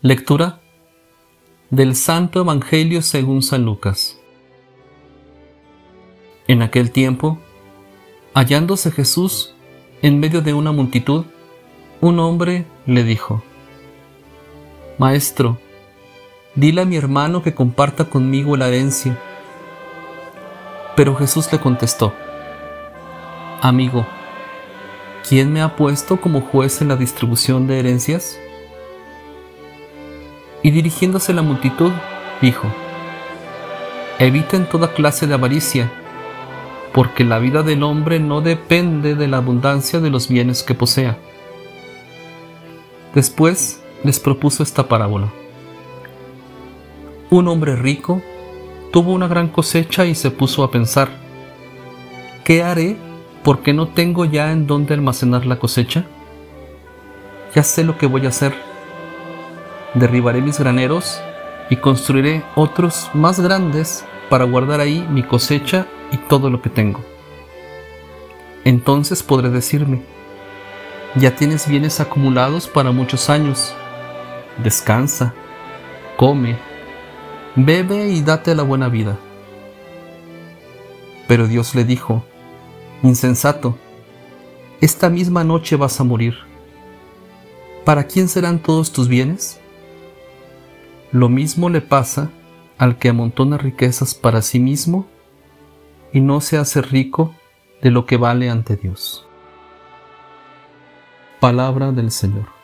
Lectura del Santo Evangelio según San Lucas. En aquel tiempo, hallándose Jesús en medio de una multitud, un hombre le dijo, Maestro, dile a mi hermano que comparta conmigo la herencia. Pero Jesús le contestó, Amigo, ¿quién me ha puesto como juez en la distribución de herencias? Y dirigiéndose a la multitud, dijo, Eviten toda clase de avaricia, porque la vida del hombre no depende de la abundancia de los bienes que posea. Después les propuso esta parábola. Un hombre rico tuvo una gran cosecha y se puso a pensar, ¿qué haré porque no tengo ya en dónde almacenar la cosecha? Ya sé lo que voy a hacer derribaré mis graneros y construiré otros más grandes para guardar ahí mi cosecha y todo lo que tengo. Entonces podré decirme, ya tienes bienes acumulados para muchos años, descansa, come, bebe y date la buena vida. Pero Dios le dijo, insensato, esta misma noche vas a morir. ¿Para quién serán todos tus bienes? Lo mismo le pasa al que amontona riquezas para sí mismo y no se hace rico de lo que vale ante Dios. Palabra del Señor.